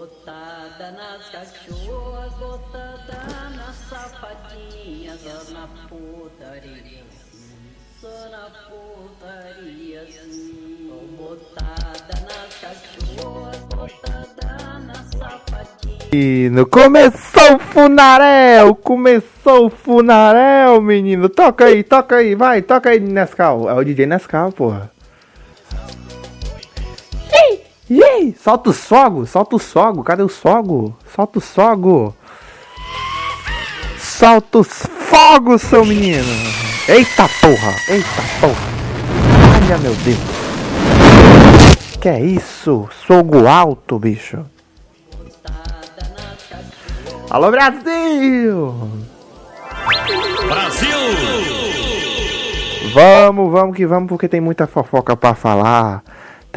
Botada nas cachorras, botada nas safadinhas, só na putaria. Só na putaria, sim. Botada nas cachorras, botada nas safadinhas. Menino, começou o funaréu, começou o funaréu, menino. Toca aí, toca aí, vai, toca aí, Nescau. É o DJ Nescau, porra. Aí, solta o sogo, solta o sogo, cadê o sogo? Solta o sogo. Solta os fogos, seu menino. Eita porra, eita porra. Olha, meu Deus. Que é isso? Sogo alto, bicho. Alô, Brasil! Brasil! Vamos, vamos que vamos, porque tem muita fofoca pra falar.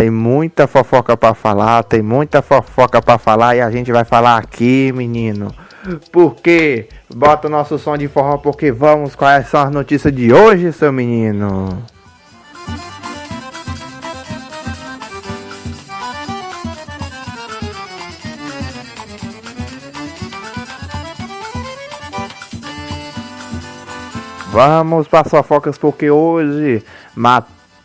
Tem muita fofoca pra falar, tem muita fofoca pra falar e a gente vai falar aqui, menino. Porque bota o nosso som de forró porque vamos quais são as notícias de hoje, seu menino. Vamos para as fofocas porque hoje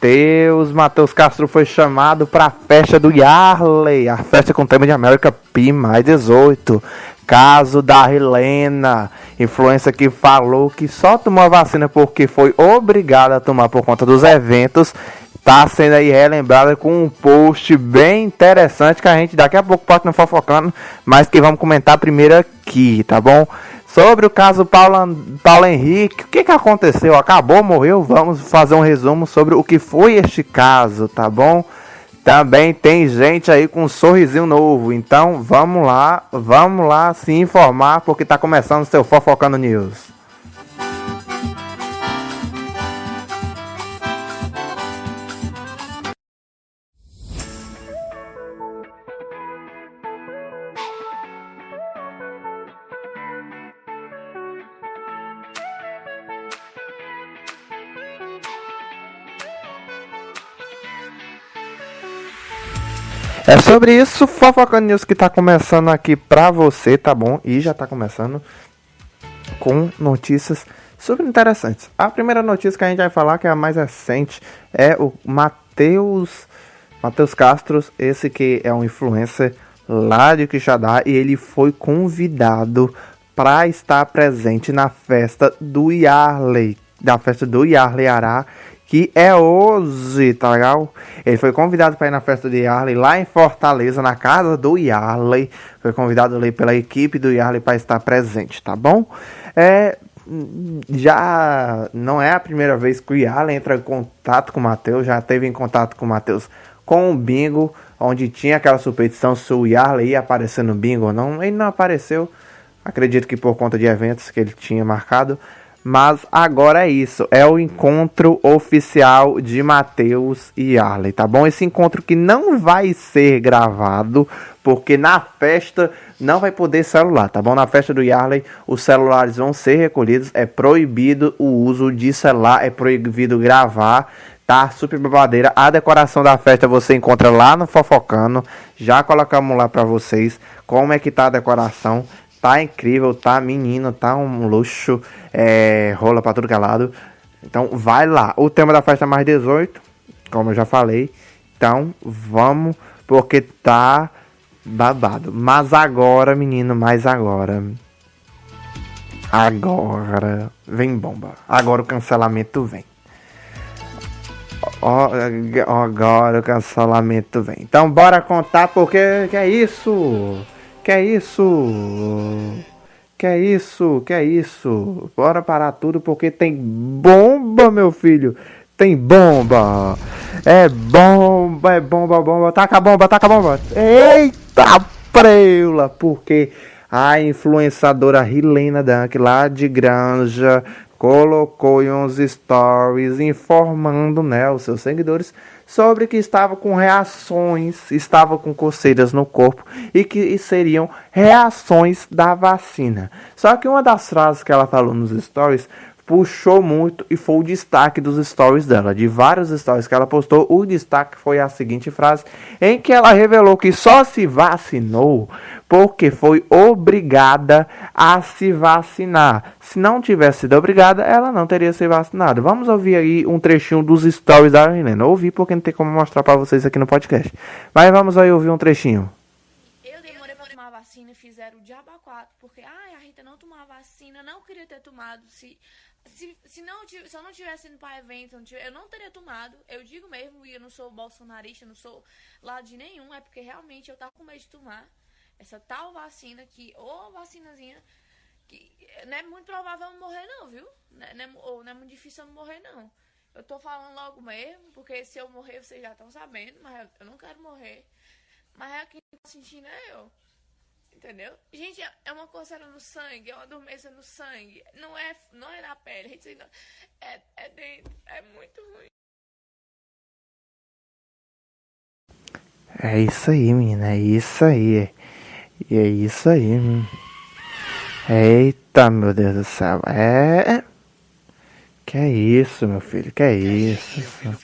Matheus, Matheus Castro foi chamado para a festa do Yarley, a festa com tema de América Pi mais 18. Caso da Helena, influência que falou que só tomou a vacina porque foi obrigada a tomar por conta dos eventos. Tá sendo aí relembrada com um post bem interessante que a gente daqui a pouco pode não fofocando, mas que vamos comentar primeiro aqui, tá bom? Sobre o caso Paulo, Paulo Henrique, o que, que aconteceu? Acabou, morreu? Vamos fazer um resumo sobre o que foi este caso, tá bom? Também tem gente aí com um sorrisinho novo, então vamos lá, vamos lá se informar porque tá começando o seu Fofocando News. É sobre isso, Fofocando News que tá começando aqui pra você, tá bom? E já tá começando com notícias super interessantes. A primeira notícia que a gente vai falar, que é a mais recente, é o Matheus Matheus Castro, esse que é um influencer lá de Quixadá e ele foi convidado para estar presente na festa do Yarley, da festa do Yarley Ará, que é hoje, tá legal? Ele foi convidado para ir na festa do Yarley lá em Fortaleza, na casa do Yarley. Foi convidado ali pela equipe do Yarley para estar presente, tá bom? É, já não é a primeira vez que o Yarley entra em contato com o Matheus, já teve em contato com o Matheus com o bingo, onde tinha aquela suspeição se o Yarley ia aparecer no bingo ou não. Ele não apareceu, acredito que por conta de eventos que ele tinha marcado. Mas agora é isso, é o encontro oficial de Matheus e Arley, tá bom? Esse encontro que não vai ser gravado, porque na festa não vai poder celular, tá bom? Na festa do Yarley, os celulares vão ser recolhidos, é proibido o uso de celular, é proibido gravar, tá? Super babadeira. A decoração da festa você encontra lá no Fofocano, já colocamos lá pra vocês como é que tá a decoração. Tá incrível, tá menino, tá um luxo, é, rola pra tudo que é. Então vai lá. O tema da festa é mais 18, como eu já falei. Então vamos, porque tá babado. Mas agora, menino, mais agora. Agora vem bomba. Agora o cancelamento vem. Ó, agora o cancelamento vem. Então bora contar porque que é isso? Que é isso? Que é isso? Que é isso? Bora parar tudo porque tem bomba, meu filho. Tem bomba. É bomba, é bomba, bomba. Taca a bomba, taca a bomba. Eita preula, porque a influenciadora Helena Dunk lá de Granja colocou em uns stories informando né, os seus seguidores sobre que estava com reações, estava com coceiras no corpo e que seriam reações da vacina. Só que uma das frases que ela falou nos stories puxou muito e foi o destaque dos stories dela. De vários stories que ela postou, o destaque foi a seguinte frase, em que ela revelou que só se vacinou porque foi obrigada a se vacinar. Se não tivesse sido obrigada, ela não teria se vacinado. Vamos ouvir aí um trechinho dos stories da Helena. Ouvi porque não tem como mostrar para vocês aqui no podcast. Mas vamos aí ouvir um trechinho. Eu demorei pra tomar vacina e fizeram o diabo a quatro, porque ai, a Rita não tomava vacina, não queria ter tomado. Se se, se, não, se eu não tivesse indo para evento, eu não teria tomado. Eu digo mesmo, e eu não sou bolsonarista, não sou lado de nenhum, é porque realmente eu tava com medo de tomar essa tal vacina que, ou vacinazinha, que não é muito provável eu morrer, não, viu? Não é, é, ou não é muito difícil eu morrer, não. Eu tô falando logo mesmo, porque se eu morrer, vocês já estão sabendo, mas eu não quero morrer. Mas é quem tá sentindo é eu. Entendeu? Gente, é uma coceira no sangue, é uma dormência no sangue. Não é, não é na pele, gente, não, é, é dentro. É muito ruim. É isso aí, menina. É isso aí. E é isso aí. Eita, meu Deus do céu. É. Que é isso, meu filho? Que é isso?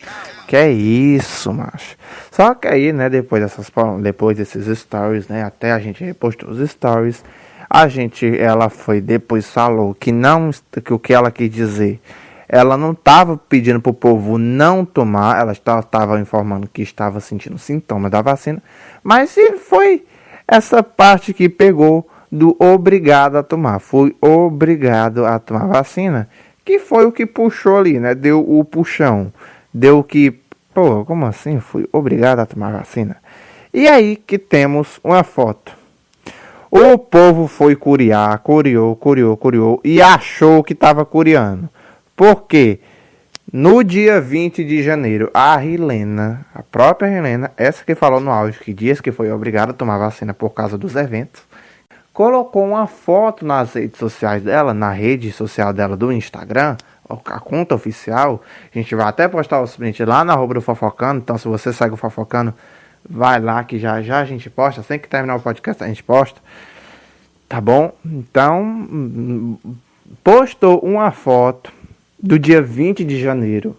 Que é isso, macho? Só que aí, né, depois dessas depois desses stories, né, até a gente repostou os stories, a gente ela foi depois falou que não que o que ela quis dizer, ela não estava pedindo pro povo não tomar, ela estava informando que estava sentindo sintomas da vacina, mas foi essa parte que pegou do obrigado a tomar, foi obrigado a tomar vacina, que foi o que puxou ali, né? Deu o puxão, deu que, pô, como assim? Fui obrigado a tomar vacina. E aí que temos uma foto. O povo foi curiar, curiou, curiou, curiou e achou que estava curiando. Por quê? No dia 20 de janeiro, a Rilena, a própria Rilena, essa que falou no áudio que dias que foi obrigada a tomar vacina por causa dos eventos, colocou uma foto nas redes sociais dela, na rede social dela do Instagram, a conta oficial. A gente vai até postar o print lá na arroba do Fofocando, então se você segue o Fofocando, vai lá que já já a gente posta, assim que terminar o podcast a gente posta. Tá bom? Então, postou uma foto do dia 20 de janeiro,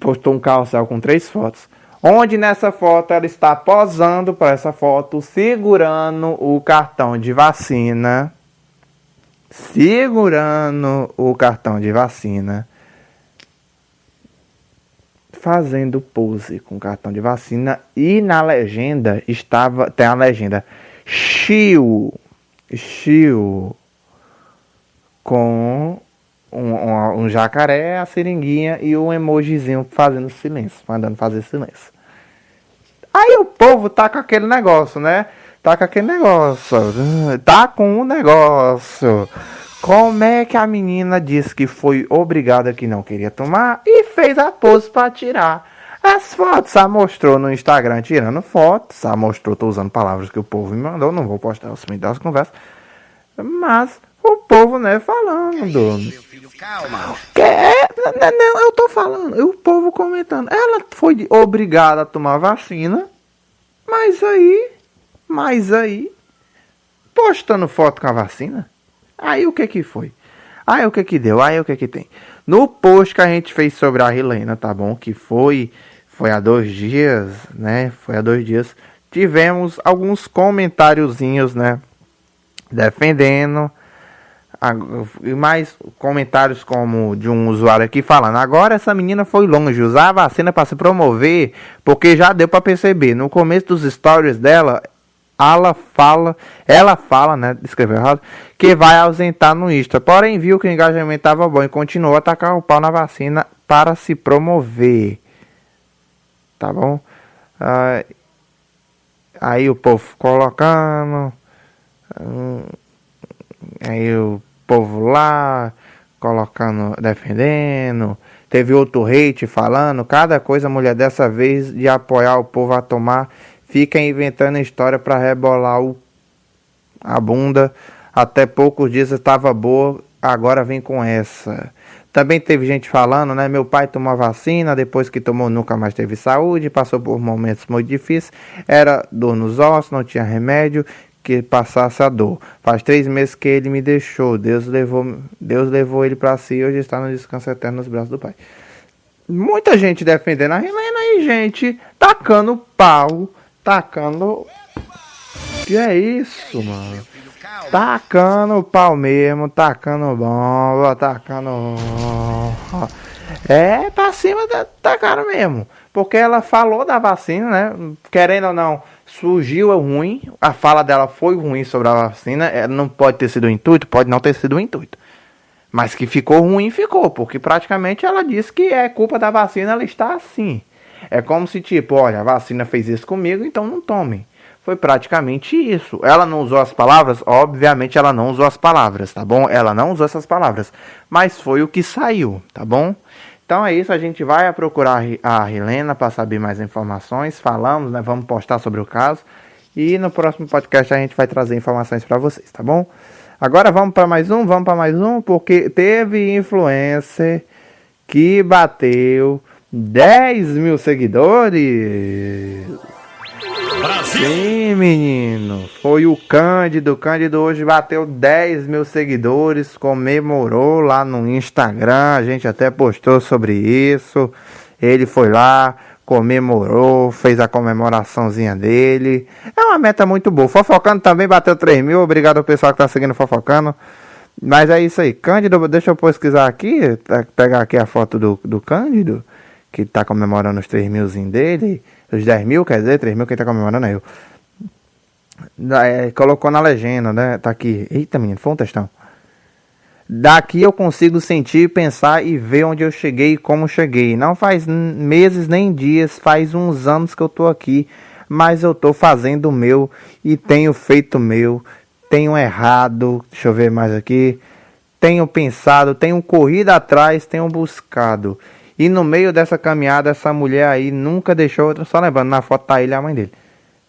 postou um carrossel com três fotos. Onde nessa foto ela está posando para essa foto, segurando o cartão de vacina. Segurando o cartão de vacina. Fazendo pose com cartão de vacina. E na legenda estava. Tem a legenda. Chiu. Chiu. Com um, um, um, jacaré, a seringuinha e o emojizinho fazendo silêncio, mandando fazer silêncio. Aí o povo tá com aquele negócio, né? Tá com aquele negócio. Tá com um negócio. Como é que a menina disse que foi obrigada que não queria tomar e fez a pose para tirar as fotos? Só mostrou no Instagram tirando fotos. Só mostrou, tô usando palavras que o povo me mandou. Não vou postar os das conversas. Mas o povo, né, falando. Calma. É, não, eu tô falando, o povo comentando. Ela foi obrigada a tomar vacina, mas aí, mas aí, postando foto com a vacina, aí o que que foi? Aí o que que deu? Aí o que que tem? No post que a gente fez sobre a Helena, tá bom? Que foi, foi há dois dias, né? Foi há dois dias. Tivemos alguns comentáriozinhos, né? Defendendo e mais comentários como de um usuário aqui falando: agora essa menina foi longe, usar a vacina para se promover, porque já deu para perceber. No começo dos stories dela, ela fala, ela fala, né, escreveu errado, que vai ausentar no Insta. Porém, viu que o engajamento estava bom e continuou a atacar o pau na vacina para se promover. Tá bom? Ah, aí o povo colocando. Hum, aí o povo lá colocando, defendendo. Teve outro hate falando, cada coisa mulher dessa vez de apoiar o povo a tomar, fica inventando história para rebolar o, a bunda. Até poucos dias estava boa, agora vem com essa. Também teve gente falando, né? Meu pai tomou vacina, depois que tomou nunca mais teve saúde, passou por momentos muito difíceis, era dor nos ossos, não tinha remédio, que passasse a dor. Faz três meses que ele me deixou. Deus levou, Deus levou ele para si e hoje está no descanso eterno nos braços do Pai. Muita gente defendendo a Helena e gente tacando pau, tacando. Que é isso, mano? Tacando pau mesmo, tacando bomba, tacando. É pra cima da, cara mesmo. Porque ela falou da vacina, né? Querendo ou não, surgiu ruim. A fala dela foi ruim sobre a vacina. É, não pode ter sido o intuito, pode não ter sido o intuito. Mas que ficou ruim, ficou. Porque praticamente ela disse que é culpa da vacina, ela está assim. É como se, tipo, olha, a vacina fez isso comigo, então não tomem. Foi praticamente isso. Ela não usou as palavras? Obviamente ela não usou as palavras, tá bom? Ela não usou essas palavras. Mas foi o que saiu, tá bom? Então é isso, a gente vai procurar a Helena para saber mais informações. Falamos, né? Vamos postar sobre o caso. E no próximo podcast a gente vai trazer informações para vocês, tá bom? Agora vamos para mais um, vamos para mais um, porque teve influencer que bateu 10 mil seguidores. Brasil. Sim, menino. Foi o Cândido. O Cândido hoje bateu 10 mil seguidores. Comemorou lá no Instagram. A gente até postou sobre isso. Ele foi lá, comemorou, fez a comemoraçãozinha dele. É uma meta muito boa. Fofocando também bateu 3 mil. Obrigado ao pessoal que tá seguindo Fofocando. Mas é isso aí. Cândido, deixa eu pesquisar aqui. Pegar aqui a foto do, do Cândido. Que tá comemorando os 3 milzinho dele. Os 10 mil, quer dizer, 3 mil, quem tá comemorando é eu. É, colocou na legenda, né? Tá aqui. Eita, menino, foi um textão. Daqui eu consigo sentir, pensar e ver onde eu cheguei e como cheguei. Não faz meses nem dias, faz uns anos que eu tô aqui, mas eu tô fazendo o meu e tenho feito o meu. Tenho errado, deixa eu ver mais aqui. Tenho pensado, tenho corrido atrás, tenho buscado. E no meio dessa caminhada, essa mulher aí nunca deixou. Só lembrando, na foto tá ele a mãe dele.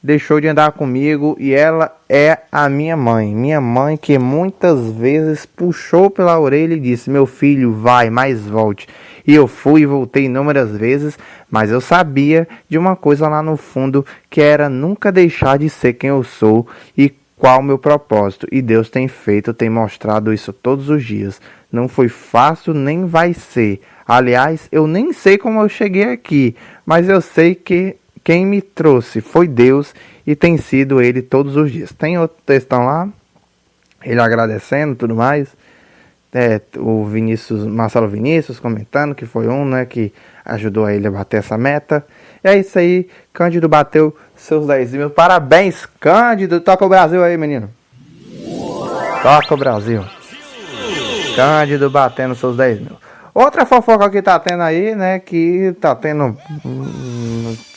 Deixou de andar comigo e ela é a minha mãe. Minha mãe que muitas vezes puxou pela orelha e disse: Meu filho, vai, mais volte. E eu fui e voltei inúmeras vezes, mas eu sabia de uma coisa lá no fundo que era nunca deixar de ser quem eu sou e qual o meu propósito. E Deus tem feito, tem mostrado isso todos os dias. Não foi fácil, nem vai ser. Aliás, eu nem sei como eu cheguei aqui, mas eu sei que quem me trouxe foi Deus e tem sido Ele todos os dias. Tem outro textão lá, ele agradecendo tudo mais. É, o Vinícius, Marcelo Vinícius comentando que foi um né, que ajudou ele a bater essa meta. É isso aí, Cândido bateu seus 10 mil. Parabéns, Cândido. Toca o Brasil aí, menino. Toca o Brasil. Cândido batendo seus 10 mil. Outra fofoca que tá tendo aí, né, que tá tendo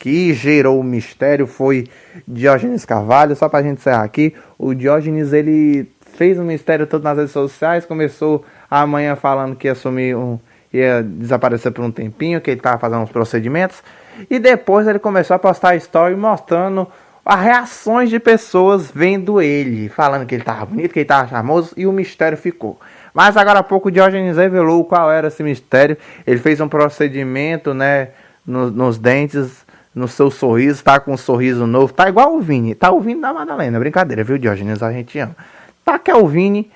que gerou o mistério foi Diógenes Carvalho, só pra gente encerrar aqui, o Diógenes ele fez um mistério todo nas redes sociais, começou amanhã falando que ia sumir um ia desaparecer por um tempinho, que ele tava fazendo uns procedimentos, e depois ele começou a postar story mostrando as reações de pessoas vendo ele, falando que ele tava bonito, que ele tava charmoso, e o mistério ficou. Mas agora há pouco o Diógenes revelou qual era esse mistério. Ele fez um procedimento, né, no, nos dentes, no seu sorriso, tá com um sorriso novo. Tá igual o Vini, tá o Vini da Madalena. Brincadeira, viu, Diógenes? A gente ama. Tá que é o Vini.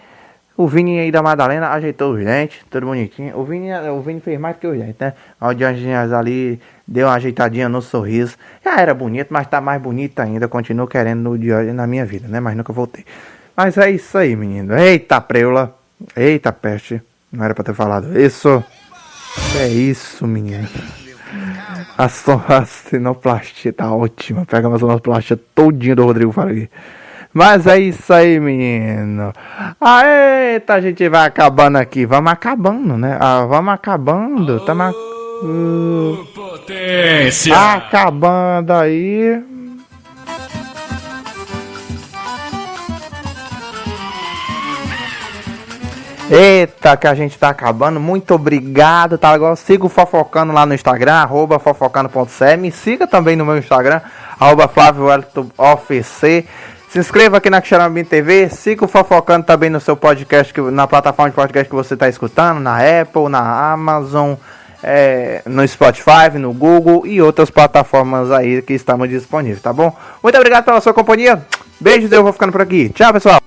O Vini aí da Madalena ajeitou os dentes, tudo bonitinho. O Vini, o Vini fez mais do que os dentes, né? O Diógenes ali deu uma ajeitadinha no sorriso. Já era bonito, mas tá mais bonito ainda. Continuo querendo o Diógenes na minha vida, né? Mas nunca voltei. Mas é isso aí, menino. Eita, preula. Eita peste, não era pra ter falado isso. É isso, menino. A, so, a sinoplastia tá ótima. Pega uma sonoplastia todinha do Rodrigo Faragui. Mas é isso aí, menino. Eita, a gente vai acabando aqui. Vamos acabando, né? Ah, vamos acabando. Tamo... Uh, potência! Acabando aí. Eita, que a gente tá acabando. Muito obrigado, tá legal? Siga o Fofocando lá no Instagram, arroba. Me siga também no meu Instagram, arroba Se inscreva aqui na Xarambi TV, siga o Fofocando também no seu podcast, na plataforma de podcast que você está escutando, na Apple, na Amazon, é, no Spotify, no Google e outras plataformas aí que estamos disponíveis, tá bom? Muito obrigado pela sua companhia. Beijos, eu vou ficando por aqui. Tchau, pessoal.